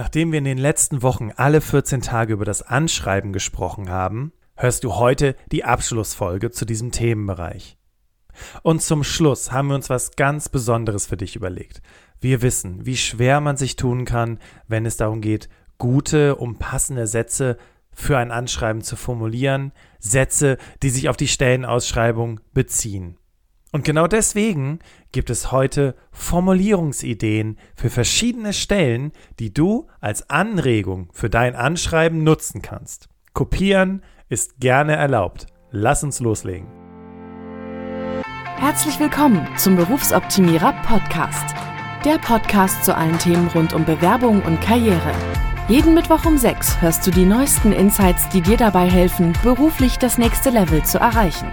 Nachdem wir in den letzten Wochen alle 14 Tage über das Anschreiben gesprochen haben, hörst du heute die Abschlussfolge zu diesem Themenbereich. Und zum Schluss haben wir uns was ganz Besonderes für dich überlegt. Wir wissen, wie schwer man sich tun kann, wenn es darum geht, gute, umpassende Sätze für ein Anschreiben zu formulieren, Sätze, die sich auf die Stellenausschreibung beziehen. Und genau deswegen gibt es heute Formulierungsideen für verschiedene Stellen, die du als Anregung für dein Anschreiben nutzen kannst. Kopieren ist gerne erlaubt. Lass uns loslegen. Herzlich willkommen zum Berufsoptimierer Podcast. Der Podcast zu allen Themen rund um Bewerbung und Karriere. Jeden Mittwoch um 6 hörst du die neuesten Insights, die dir dabei helfen, beruflich das nächste Level zu erreichen.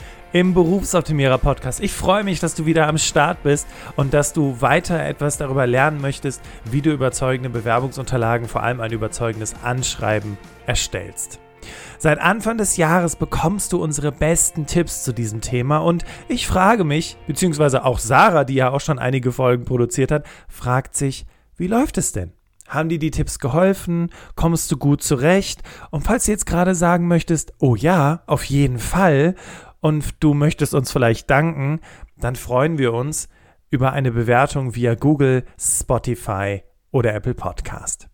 im Berufsoptimierer Podcast. Ich freue mich, dass du wieder am Start bist und dass du weiter etwas darüber lernen möchtest, wie du überzeugende Bewerbungsunterlagen, vor allem ein überzeugendes Anschreiben erstellst. Seit Anfang des Jahres bekommst du unsere besten Tipps zu diesem Thema und ich frage mich, beziehungsweise auch Sarah, die ja auch schon einige Folgen produziert hat, fragt sich, wie läuft es denn? Haben dir die Tipps geholfen? Kommst du gut zurecht? Und falls du jetzt gerade sagen möchtest, oh ja, auf jeden Fall, und du möchtest uns vielleicht danken, dann freuen wir uns über eine Bewertung via Google, Spotify oder Apple Podcast.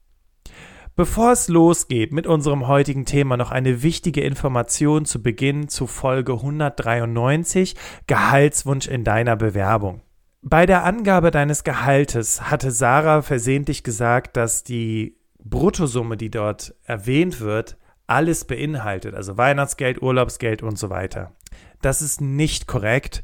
Bevor es losgeht mit unserem heutigen Thema, noch eine wichtige Information zu Beginn zu Folge 193, Gehaltswunsch in deiner Bewerbung. Bei der Angabe deines Gehaltes hatte Sarah versehentlich gesagt, dass die Bruttosumme, die dort erwähnt wird, alles beinhaltet, also Weihnachtsgeld, Urlaubsgeld und so weiter. Das ist nicht korrekt.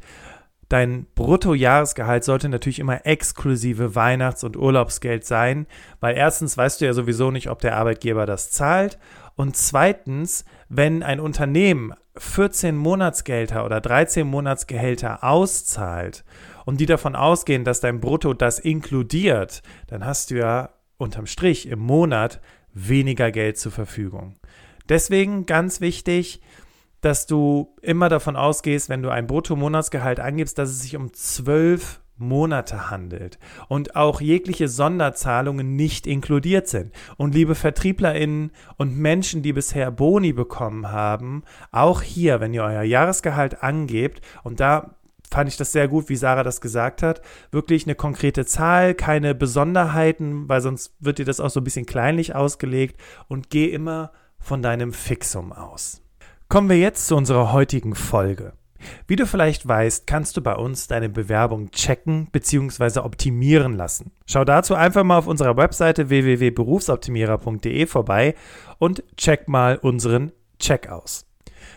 Dein Bruttojahresgehalt sollte natürlich immer exklusive Weihnachts- und Urlaubsgeld sein, weil erstens weißt du ja sowieso nicht, ob der Arbeitgeber das zahlt und zweitens, wenn ein Unternehmen 14 Monatsgelder oder 13 Monatsgehälter auszahlt und die davon ausgehen, dass dein Brutto das inkludiert, dann hast du ja unterm Strich im Monat weniger Geld zur Verfügung. Deswegen ganz wichtig, dass du immer davon ausgehst, wenn du ein Bruttomonatsgehalt angibst, dass es sich um zwölf Monate handelt und auch jegliche Sonderzahlungen nicht inkludiert sind. Und liebe VertrieblerInnen und Menschen, die bisher Boni bekommen haben, auch hier, wenn ihr euer Jahresgehalt angebt, und da fand ich das sehr gut, wie Sarah das gesagt hat, wirklich eine konkrete Zahl, keine Besonderheiten, weil sonst wird dir das auch so ein bisschen kleinlich ausgelegt und geh immer von deinem Fixum aus. Kommen wir jetzt zu unserer heutigen Folge. Wie du vielleicht weißt, kannst du bei uns deine Bewerbung checken bzw. optimieren lassen. Schau dazu einfach mal auf unserer Webseite www.berufsoptimierer.de vorbei und check mal unseren Check aus.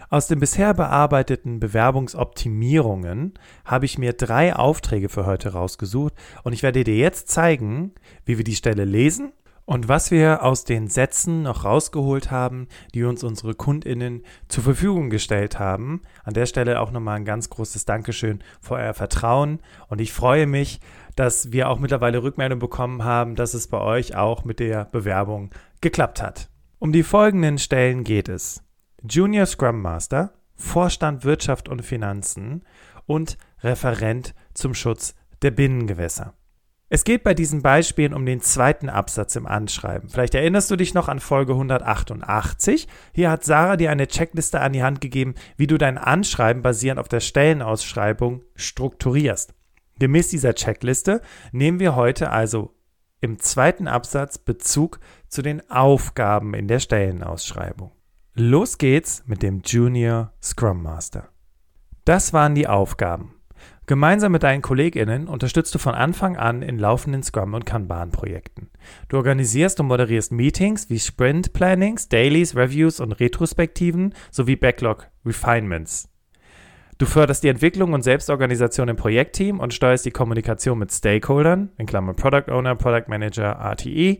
Aus den bisher bearbeiteten Bewerbungsoptimierungen habe ich mir drei Aufträge für heute rausgesucht und ich werde dir jetzt zeigen, wie wir die Stelle lesen und was wir aus den Sätzen noch rausgeholt haben, die uns unsere Kundinnen zur Verfügung gestellt haben. An der Stelle auch nochmal ein ganz großes Dankeschön für euer Vertrauen. Und ich freue mich, dass wir auch mittlerweile Rückmeldung bekommen haben, dass es bei euch auch mit der Bewerbung geklappt hat. Um die folgenden Stellen geht es. Junior Scrum Master, Vorstand Wirtschaft und Finanzen und Referent zum Schutz der Binnengewässer. Es geht bei diesen Beispielen um den zweiten Absatz im Anschreiben. Vielleicht erinnerst du dich noch an Folge 188. Hier hat Sarah dir eine Checkliste an die Hand gegeben, wie du dein Anschreiben basierend auf der Stellenausschreibung strukturierst. Gemäß dieser Checkliste nehmen wir heute also im zweiten Absatz Bezug zu den Aufgaben in der Stellenausschreibung. Los geht's mit dem Junior Scrum Master. Das waren die Aufgaben. Gemeinsam mit deinen KollegInnen unterstützt du von Anfang an in laufenden Scrum- und Kanban-Projekten. Du organisierst und moderierst Meetings wie Sprint-Plannings, Dailies, Reviews und Retrospektiven sowie Backlog-Refinements. Du förderst die Entwicklung und Selbstorganisation im Projektteam und steuerst die Kommunikation mit Stakeholdern, in Klammern Product Owner, Product Manager, RTE,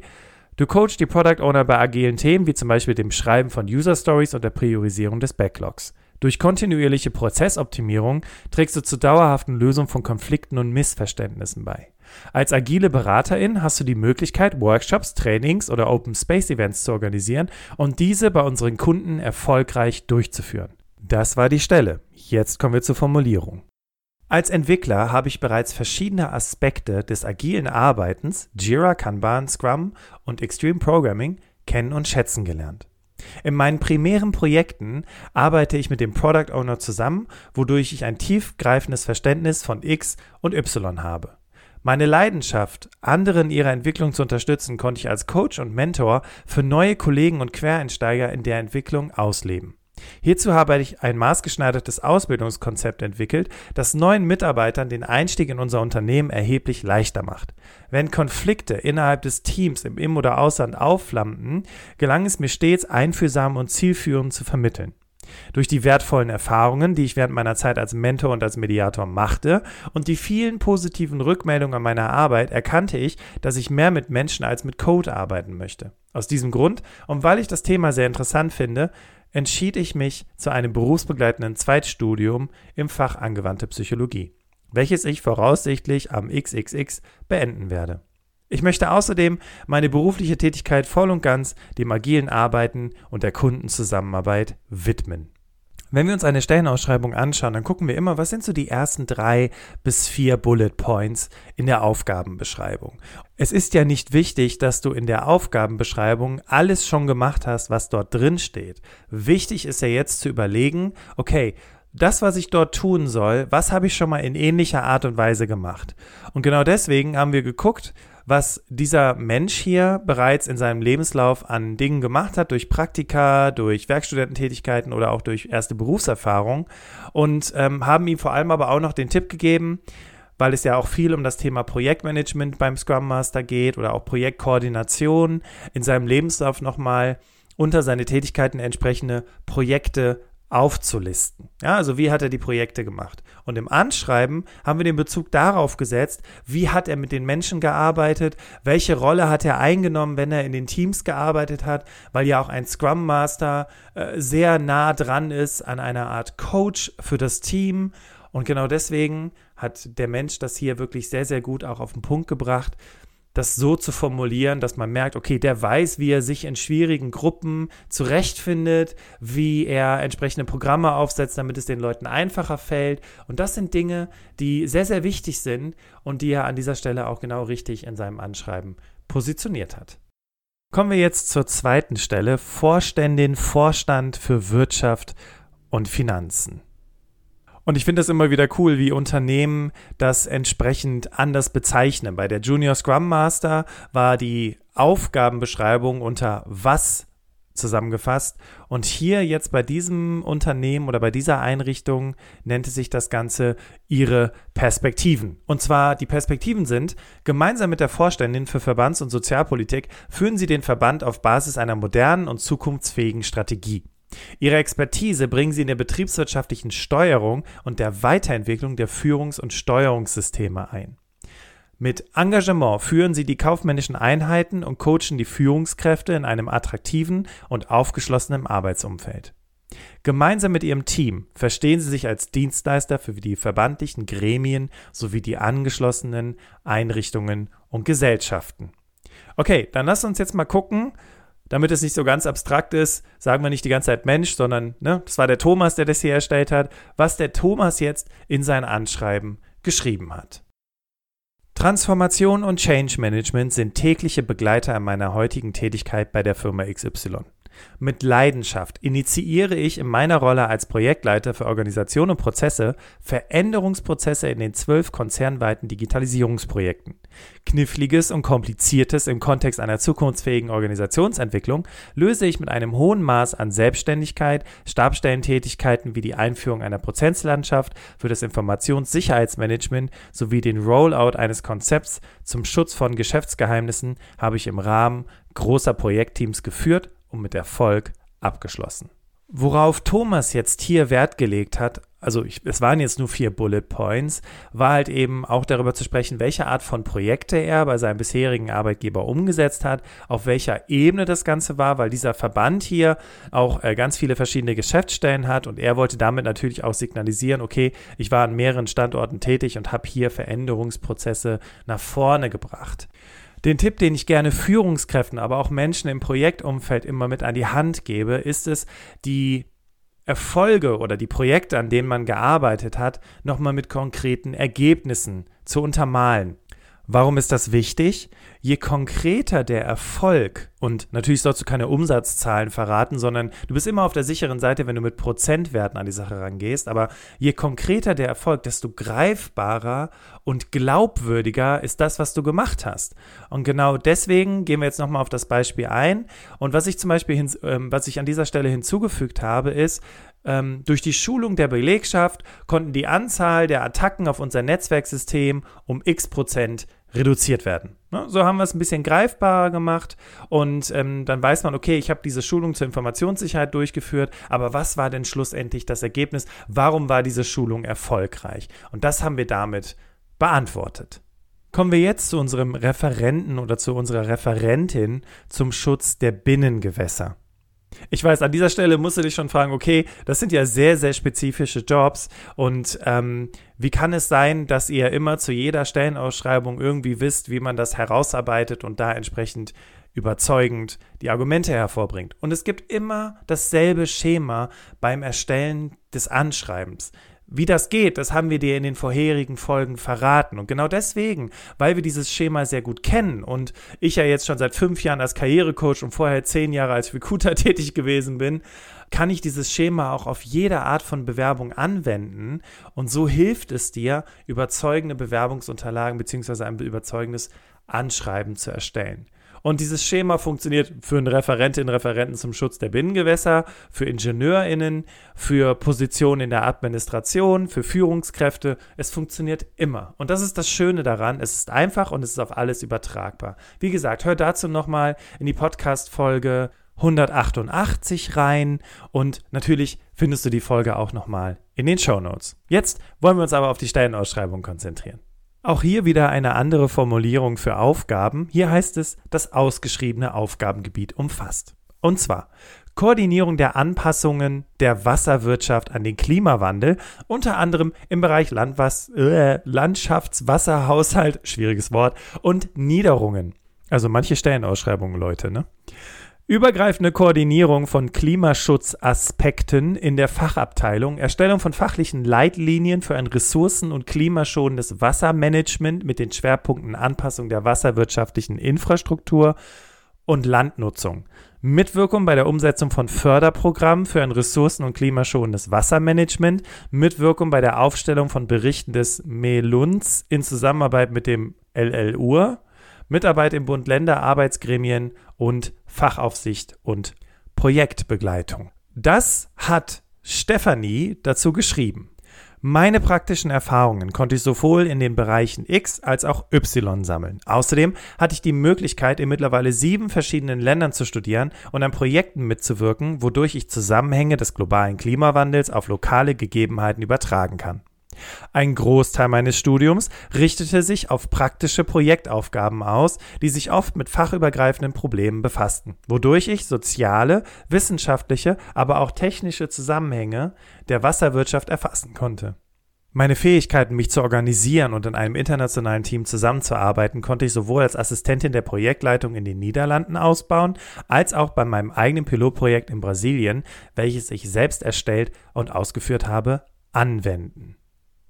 Du coachst die Product Owner bei agilen Themen wie zum Beispiel dem Schreiben von User Stories und der Priorisierung des Backlogs. Durch kontinuierliche Prozessoptimierung trägst du zur dauerhaften Lösung von Konflikten und Missverständnissen bei. Als agile Beraterin hast du die Möglichkeit, Workshops, Trainings oder Open Space Events zu organisieren und diese bei unseren Kunden erfolgreich durchzuführen. Das war die Stelle. Jetzt kommen wir zur Formulierung. Als Entwickler habe ich bereits verschiedene Aspekte des agilen Arbeitens, Jira, Kanban, Scrum und Extreme Programming kennen und schätzen gelernt. In meinen primären Projekten arbeite ich mit dem Product Owner zusammen, wodurch ich ein tiefgreifendes Verständnis von X und Y habe. Meine Leidenschaft, andere in ihrer Entwicklung zu unterstützen, konnte ich als Coach und Mentor für neue Kollegen und Quereinsteiger in der Entwicklung ausleben. Hierzu habe ich ein maßgeschneidertes Ausbildungskonzept entwickelt, das neuen Mitarbeitern den Einstieg in unser Unternehmen erheblich leichter macht. Wenn Konflikte innerhalb des Teams im Im- oder Ausland aufflammten, gelang es mir stets, einfühlsam und zielführend zu vermitteln. Durch die wertvollen Erfahrungen, die ich während meiner Zeit als Mentor und als Mediator machte und die vielen positiven Rückmeldungen an meiner Arbeit erkannte ich, dass ich mehr mit Menschen als mit Code arbeiten möchte. Aus diesem Grund und weil ich das Thema sehr interessant finde, entschied ich mich zu einem berufsbegleitenden Zweitstudium im Fach angewandte Psychologie, welches ich voraussichtlich am XXX beenden werde. Ich möchte außerdem meine berufliche Tätigkeit voll und ganz dem agilen Arbeiten und der Kundenzusammenarbeit widmen. Wenn wir uns eine Stellenausschreibung anschauen, dann gucken wir immer, was sind so die ersten drei bis vier Bullet Points in der Aufgabenbeschreibung. Es ist ja nicht wichtig, dass du in der Aufgabenbeschreibung alles schon gemacht hast, was dort drin steht. Wichtig ist ja jetzt zu überlegen, okay, das, was ich dort tun soll, was habe ich schon mal in ähnlicher Art und Weise gemacht? Und genau deswegen haben wir geguckt, was dieser Mensch hier bereits in seinem Lebenslauf an Dingen gemacht hat, durch Praktika, durch Werkstudententätigkeiten oder auch durch erste Berufserfahrung. Und ähm, haben ihm vor allem aber auch noch den Tipp gegeben, weil es ja auch viel um das Thema Projektmanagement beim Scrum Master geht oder auch Projektkoordination, in seinem Lebenslauf nochmal unter seine Tätigkeiten entsprechende Projekte aufzulisten. Ja, also wie hat er die Projekte gemacht? Und im Anschreiben haben wir den Bezug darauf gesetzt, wie hat er mit den Menschen gearbeitet, welche Rolle hat er eingenommen, wenn er in den Teams gearbeitet hat, weil ja auch ein Scrum Master äh, sehr nah dran ist an einer Art Coach für das Team. Und genau deswegen hat der Mensch das hier wirklich sehr, sehr gut auch auf den Punkt gebracht, das so zu formulieren, dass man merkt, okay, der weiß, wie er sich in schwierigen Gruppen zurechtfindet, wie er entsprechende Programme aufsetzt, damit es den Leuten einfacher fällt. Und das sind Dinge, die sehr, sehr wichtig sind und die er an dieser Stelle auch genau richtig in seinem Anschreiben positioniert hat. Kommen wir jetzt zur zweiten Stelle, Vorständin, Vorstand für Wirtschaft und Finanzen. Und ich finde es immer wieder cool, wie Unternehmen das entsprechend anders bezeichnen. Bei der Junior Scrum Master war die Aufgabenbeschreibung unter was zusammengefasst. Und hier jetzt bei diesem Unternehmen oder bei dieser Einrichtung nannte sich das Ganze ihre Perspektiven. Und zwar die Perspektiven sind, gemeinsam mit der Vorständin für Verbands- und Sozialpolitik führen sie den Verband auf Basis einer modernen und zukunftsfähigen Strategie. Ihre Expertise bringen sie in der betriebswirtschaftlichen Steuerung und der Weiterentwicklung der Führungs- und Steuerungssysteme ein. Mit Engagement führen sie die kaufmännischen Einheiten und coachen die Führungskräfte in einem attraktiven und aufgeschlossenen Arbeitsumfeld. Gemeinsam mit ihrem Team verstehen sie sich als Dienstleister für die verbandlichen Gremien sowie die angeschlossenen Einrichtungen und Gesellschaften. Okay, dann lass uns jetzt mal gucken, damit es nicht so ganz abstrakt ist, sagen wir nicht die ganze Zeit Mensch, sondern ne, das war der Thomas, der das hier erstellt hat, was der Thomas jetzt in sein Anschreiben geschrieben hat. Transformation und Change Management sind tägliche Begleiter in meiner heutigen Tätigkeit bei der Firma XY. Mit Leidenschaft initiiere ich in meiner Rolle als Projektleiter für Organisation und Prozesse Veränderungsprozesse in den zwölf konzernweiten Digitalisierungsprojekten. Kniffliges und Kompliziertes im Kontext einer zukunftsfähigen Organisationsentwicklung löse ich mit einem hohen Maß an Selbstständigkeit, Stabstellentätigkeiten wie die Einführung einer Prozesslandschaft für das Informationssicherheitsmanagement sowie den Rollout eines Konzepts zum Schutz von Geschäftsgeheimnissen habe ich im Rahmen großer Projektteams geführt und mit Erfolg abgeschlossen. Worauf Thomas jetzt hier Wert gelegt hat, also ich, es waren jetzt nur vier Bullet Points, war halt eben auch darüber zu sprechen, welche Art von Projekte er bei seinem bisherigen Arbeitgeber umgesetzt hat, auf welcher Ebene das Ganze war, weil dieser Verband hier auch äh, ganz viele verschiedene Geschäftsstellen hat und er wollte damit natürlich auch signalisieren, okay, ich war an mehreren Standorten tätig und habe hier Veränderungsprozesse nach vorne gebracht. Den Tipp, den ich gerne Führungskräften, aber auch Menschen im Projektumfeld immer mit an die Hand gebe, ist es, die Erfolge oder die Projekte, an denen man gearbeitet hat, nochmal mit konkreten Ergebnissen zu untermalen. Warum ist das wichtig? Je konkreter der Erfolg, und natürlich sollst du keine Umsatzzahlen verraten, sondern du bist immer auf der sicheren Seite, wenn du mit Prozentwerten an die Sache rangehst, aber je konkreter der Erfolg, desto greifbarer und glaubwürdiger ist das, was du gemacht hast. Und genau deswegen gehen wir jetzt nochmal auf das Beispiel ein. Und was ich zum Beispiel, hin, ähm, was ich an dieser Stelle hinzugefügt habe, ist, ähm, durch die Schulung der Belegschaft konnten die Anzahl der Attacken auf unser Netzwerksystem um x Prozent reduziert werden. Ne? So haben wir es ein bisschen greifbarer gemacht und ähm, dann weiß man, okay, ich habe diese Schulung zur Informationssicherheit durchgeführt, aber was war denn schlussendlich das Ergebnis? Warum war diese Schulung erfolgreich? Und das haben wir damit beantwortet. Kommen wir jetzt zu unserem Referenten oder zu unserer Referentin zum Schutz der Binnengewässer. Ich weiß, an dieser Stelle musst du dich schon fragen, okay, das sind ja sehr, sehr spezifische Jobs und ähm, wie kann es sein, dass ihr immer zu jeder Stellenausschreibung irgendwie wisst, wie man das herausarbeitet und da entsprechend überzeugend die Argumente hervorbringt? Und es gibt immer dasselbe Schema beim Erstellen des Anschreibens. Wie das geht, das haben wir dir in den vorherigen Folgen verraten. Und genau deswegen, weil wir dieses Schema sehr gut kennen und ich ja jetzt schon seit fünf Jahren als Karrierecoach und vorher zehn Jahre als Recruiter tätig gewesen bin, kann ich dieses Schema auch auf jede Art von Bewerbung anwenden. Und so hilft es dir, überzeugende Bewerbungsunterlagen bzw. ein überzeugendes Anschreiben zu erstellen. Und dieses Schema funktioniert für einen Referentin, Referenten zum Schutz der Binnengewässer, für IngenieurInnen, für Positionen in der Administration, für Führungskräfte. Es funktioniert immer. Und das ist das Schöne daran. Es ist einfach und es ist auf alles übertragbar. Wie gesagt, hör dazu nochmal in die Podcast-Folge 188 rein und natürlich findest du die Folge auch nochmal in den Show Notes. Jetzt wollen wir uns aber auf die Stellenausschreibung konzentrieren. Auch hier wieder eine andere Formulierung für Aufgaben. Hier heißt es, das ausgeschriebene Aufgabengebiet umfasst. Und zwar Koordinierung der Anpassungen der Wasserwirtschaft an den Klimawandel, unter anderem im Bereich Landwas äh, Landschaftswasserhaushalt, schwieriges Wort, und Niederungen. Also manche Stellenausschreibungen, Leute, ne? Übergreifende Koordinierung von Klimaschutzaspekten in der Fachabteilung, Erstellung von fachlichen Leitlinien für ein ressourcen- und klimaschonendes Wassermanagement mit den Schwerpunkten Anpassung der wasserwirtschaftlichen Infrastruktur und Landnutzung. Mitwirkung bei der Umsetzung von Förderprogrammen für ein ressourcen- und klimaschonendes Wassermanagement. Mitwirkung bei der Aufstellung von Berichten des MELUNS in Zusammenarbeit mit dem LLUR Mitarbeit im Bund-Länder, Arbeitsgremien und Fachaufsicht und Projektbegleitung. Das hat Stefanie dazu geschrieben. Meine praktischen Erfahrungen konnte ich sowohl in den Bereichen X als auch Y sammeln. Außerdem hatte ich die Möglichkeit, in mittlerweile sieben verschiedenen Ländern zu studieren und an Projekten mitzuwirken, wodurch ich Zusammenhänge des globalen Klimawandels auf lokale Gegebenheiten übertragen kann. Ein Großteil meines Studiums richtete sich auf praktische Projektaufgaben aus, die sich oft mit fachübergreifenden Problemen befassten, wodurch ich soziale, wissenschaftliche, aber auch technische Zusammenhänge der Wasserwirtschaft erfassen konnte. Meine Fähigkeiten, mich zu organisieren und in einem internationalen Team zusammenzuarbeiten, konnte ich sowohl als Assistentin der Projektleitung in den Niederlanden ausbauen, als auch bei meinem eigenen Pilotprojekt in Brasilien, welches ich selbst erstellt und ausgeführt habe, anwenden.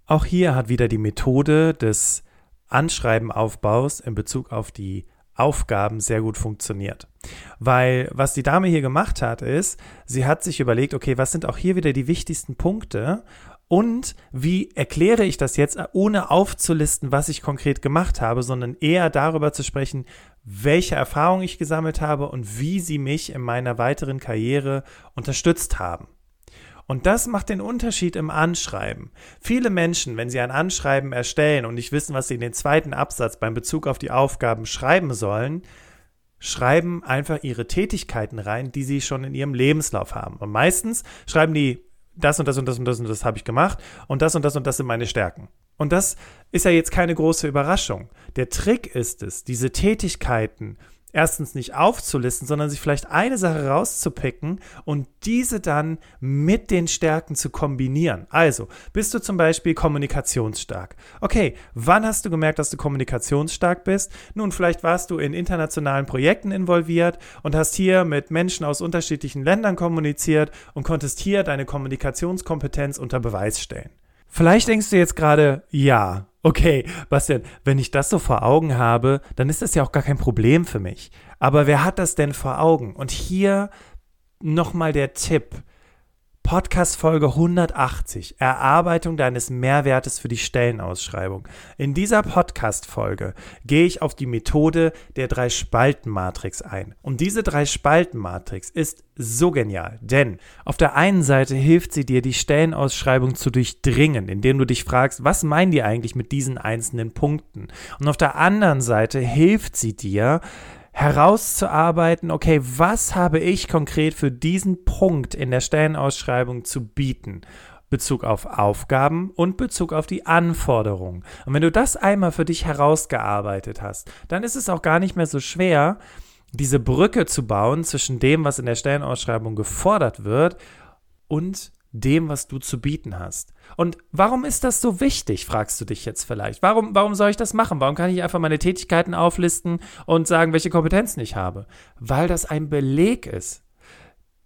Auch hier hat wieder die Methode des Anschreibenaufbaus in Bezug auf die Aufgaben sehr gut funktioniert. Weil was die Dame hier gemacht hat, ist, sie hat sich überlegt, okay, was sind auch hier wieder die wichtigsten Punkte und wie erkläre ich das jetzt, ohne aufzulisten, was ich konkret gemacht habe, sondern eher darüber zu sprechen, welche Erfahrungen ich gesammelt habe und wie sie mich in meiner weiteren Karriere unterstützt haben. Und das macht den Unterschied im Anschreiben. Viele Menschen, wenn sie ein Anschreiben erstellen und nicht wissen, was sie in den zweiten Absatz beim Bezug auf die Aufgaben schreiben sollen, schreiben einfach ihre Tätigkeiten rein, die sie schon in ihrem Lebenslauf haben. Und meistens schreiben die das und das und das und das und das habe ich gemacht und das und das und das sind meine Stärken. Und das ist ja jetzt keine große Überraschung. Der Trick ist es, diese Tätigkeiten erstens nicht aufzulisten, sondern sich vielleicht eine Sache rauszupicken und diese dann mit den Stärken zu kombinieren. Also, bist du zum Beispiel kommunikationsstark? Okay, wann hast du gemerkt, dass du kommunikationsstark bist? Nun, vielleicht warst du in internationalen Projekten involviert und hast hier mit Menschen aus unterschiedlichen Ländern kommuniziert und konntest hier deine Kommunikationskompetenz unter Beweis stellen. Vielleicht denkst du jetzt gerade, ja, okay, Bastian, wenn ich das so vor Augen habe, dann ist das ja auch gar kein Problem für mich. Aber wer hat das denn vor Augen? Und hier nochmal der Tipp. Podcast Folge 180, Erarbeitung deines Mehrwertes für die Stellenausschreibung. In dieser Podcast Folge gehe ich auf die Methode der Drei-Spalten-Matrix ein. Und diese Drei-Spalten-Matrix ist so genial, denn auf der einen Seite hilft sie dir, die Stellenausschreibung zu durchdringen, indem du dich fragst, was meinen die eigentlich mit diesen einzelnen Punkten? Und auf der anderen Seite hilft sie dir, herauszuarbeiten, okay, was habe ich konkret für diesen Punkt in der Stellenausschreibung zu bieten? Bezug auf Aufgaben und Bezug auf die Anforderungen. Und wenn du das einmal für dich herausgearbeitet hast, dann ist es auch gar nicht mehr so schwer, diese Brücke zu bauen zwischen dem, was in der Stellenausschreibung gefordert wird und dem, was du zu bieten hast. Und warum ist das so wichtig, fragst du dich jetzt vielleicht. Warum, warum soll ich das machen? Warum kann ich einfach meine Tätigkeiten auflisten und sagen, welche Kompetenzen ich habe? Weil das ein Beleg ist.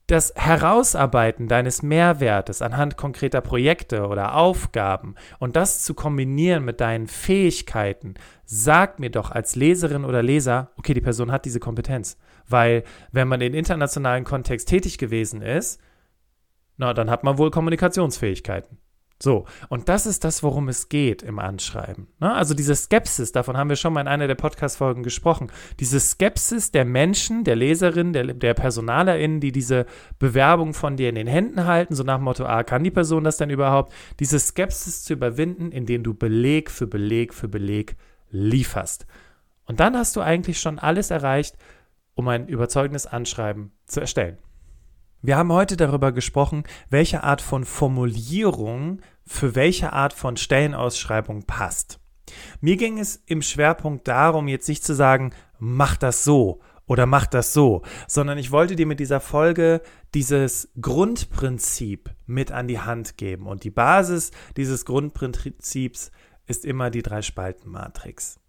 Das Herausarbeiten deines Mehrwertes anhand konkreter Projekte oder Aufgaben und das zu kombinieren mit deinen Fähigkeiten, sagt mir doch als Leserin oder Leser, okay, die Person hat diese Kompetenz. Weil wenn man in internationalen Kontext tätig gewesen ist, na, dann hat man wohl Kommunikationsfähigkeiten. So, und das ist das, worum es geht im Anschreiben. Ne? Also diese Skepsis, davon haben wir schon mal in einer der Podcast-Folgen gesprochen. Diese Skepsis der Menschen, der Leserinnen, der, der PersonalerInnen, die diese Bewerbung von dir in den Händen halten, so nach dem Motto, ah, kann die Person das denn überhaupt? Diese Skepsis zu überwinden, indem du Beleg für Beleg für Beleg lieferst. Und dann hast du eigentlich schon alles erreicht, um ein überzeugendes Anschreiben zu erstellen. Wir haben heute darüber gesprochen, welche Art von Formulierung für welche Art von Stellenausschreibung passt. Mir ging es im Schwerpunkt darum, jetzt nicht zu sagen, mach das so oder mach das so, sondern ich wollte dir mit dieser Folge dieses Grundprinzip mit an die Hand geben. Und die Basis dieses Grundprinzips ist immer die Drei-Spalten-Matrix.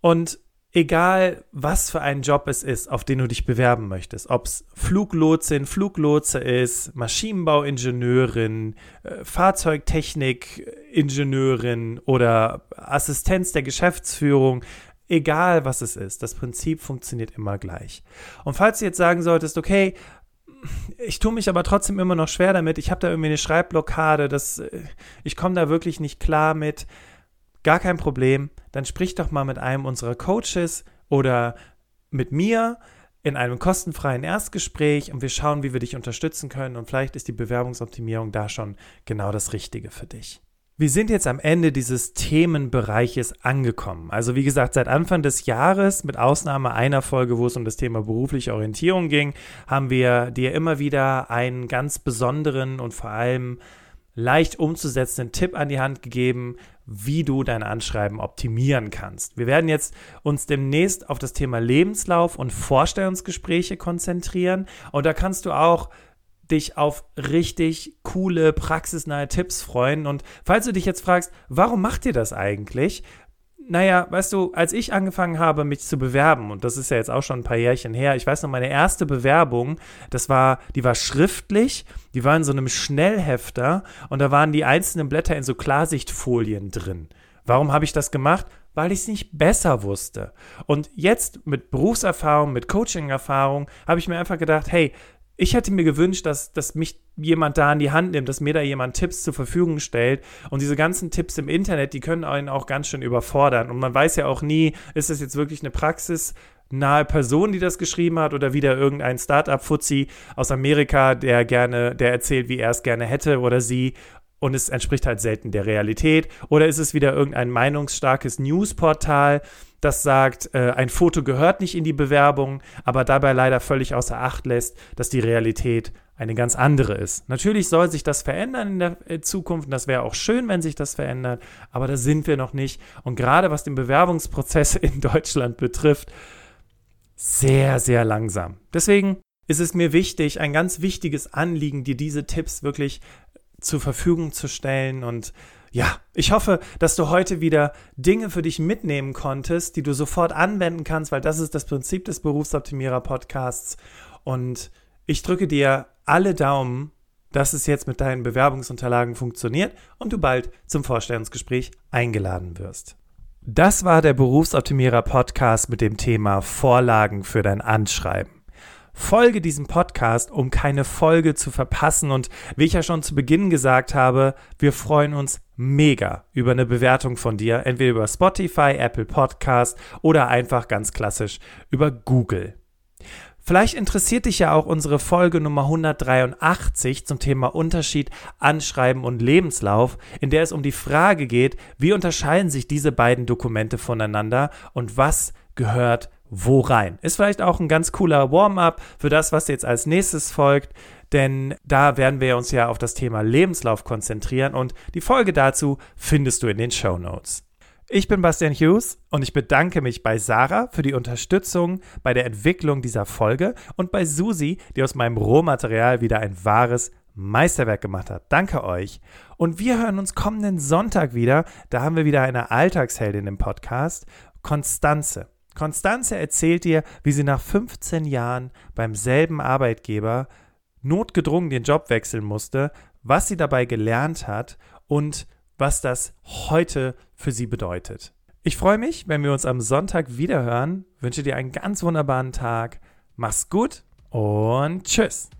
Und egal was für ein Job es ist, auf den du dich bewerben möchtest, ob es Fluglotsin, Fluglotse ist, Maschinenbauingenieurin, äh, Fahrzeugtechnikingenieurin oder Assistenz der Geschäftsführung, egal was es ist, das Prinzip funktioniert immer gleich. Und falls du jetzt sagen solltest, okay, ich tue mich aber trotzdem immer noch schwer damit, ich habe da irgendwie eine Schreibblockade, das, äh, ich komme da wirklich nicht klar mit, Gar kein Problem, dann sprich doch mal mit einem unserer Coaches oder mit mir in einem kostenfreien Erstgespräch und wir schauen, wie wir dich unterstützen können und vielleicht ist die Bewerbungsoptimierung da schon genau das Richtige für dich. Wir sind jetzt am Ende dieses Themenbereiches angekommen. Also wie gesagt, seit Anfang des Jahres, mit Ausnahme einer Folge, wo es um das Thema berufliche Orientierung ging, haben wir dir immer wieder einen ganz besonderen und vor allem leicht umzusetzenden Tipp an die Hand gegeben, wie du dein Anschreiben optimieren kannst. Wir werden jetzt uns demnächst auf das Thema Lebenslauf und Vorstellungsgespräche konzentrieren und da kannst du auch dich auf richtig coole, praxisnahe Tipps freuen. Und falls du dich jetzt fragst, warum macht ihr das eigentlich? Naja, weißt du, als ich angefangen habe, mich zu bewerben, und das ist ja jetzt auch schon ein paar Jährchen her, ich weiß noch, meine erste Bewerbung, das war, die war schriftlich, die war in so einem Schnellhefter und da waren die einzelnen Blätter in so Klarsichtfolien drin. Warum habe ich das gemacht? Weil ich es nicht besser wusste. Und jetzt mit Berufserfahrung, mit Coaching-Erfahrung, habe ich mir einfach gedacht, hey, ich hätte mir gewünscht, dass, dass mich jemand da in die Hand nimmt, dass mir da jemand Tipps zur Verfügung stellt. Und diese ganzen Tipps im Internet, die können einen auch ganz schön überfordern. Und man weiß ja auch nie, ist das jetzt wirklich eine Praxis, nahe Person, die das geschrieben hat, oder wieder irgendein Startup-Fuzzi aus Amerika, der gerne, der erzählt, wie er es gerne hätte oder sie. Und es entspricht halt selten der Realität. Oder ist es wieder irgendein meinungsstarkes Newsportal, das sagt, äh, ein Foto gehört nicht in die Bewerbung, aber dabei leider völlig außer Acht lässt, dass die Realität eine ganz andere ist. Natürlich soll sich das verändern in der äh, Zukunft das wäre auch schön, wenn sich das verändert, aber da sind wir noch nicht. Und gerade was den Bewerbungsprozess in Deutschland betrifft, sehr, sehr langsam. Deswegen ist es mir wichtig, ein ganz wichtiges Anliegen, dir diese Tipps wirklich zur Verfügung zu stellen und ja, ich hoffe, dass du heute wieder Dinge für dich mitnehmen konntest, die du sofort anwenden kannst, weil das ist das Prinzip des Berufsoptimierer Podcasts. Und ich drücke dir alle Daumen, dass es jetzt mit deinen Bewerbungsunterlagen funktioniert und du bald zum Vorstellungsgespräch eingeladen wirst. Das war der Berufsoptimierer Podcast mit dem Thema Vorlagen für dein Anschreiben. Folge diesem Podcast, um keine Folge zu verpassen. Und wie ich ja schon zu Beginn gesagt habe, wir freuen uns mega über eine Bewertung von dir, entweder über Spotify, Apple Podcast oder einfach ganz klassisch über Google. Vielleicht interessiert dich ja auch unsere Folge Nummer 183 zum Thema Unterschied Anschreiben und Lebenslauf, in der es um die Frage geht, wie unterscheiden sich diese beiden Dokumente voneinander und was gehört wo rein. Ist vielleicht auch ein ganz cooler Warm-up für das, was jetzt als nächstes folgt, denn da werden wir uns ja auf das Thema Lebenslauf konzentrieren und die Folge dazu findest du in den Show Notes. Ich bin Bastian Hughes und ich bedanke mich bei Sarah für die Unterstützung bei der Entwicklung dieser Folge und bei Susi, die aus meinem Rohmaterial wieder ein wahres Meisterwerk gemacht hat. Danke euch. Und wir hören uns kommenden Sonntag wieder. Da haben wir wieder eine Alltagsheldin im Podcast, Konstanze. Konstanze erzählt dir, wie sie nach 15 Jahren beim selben Arbeitgeber notgedrungen den Job wechseln musste, was sie dabei gelernt hat und was das heute für sie bedeutet. Ich freue mich, wenn wir uns am Sonntag wieder hören. Wünsche dir einen ganz wunderbaren Tag. Mach's gut und tschüss.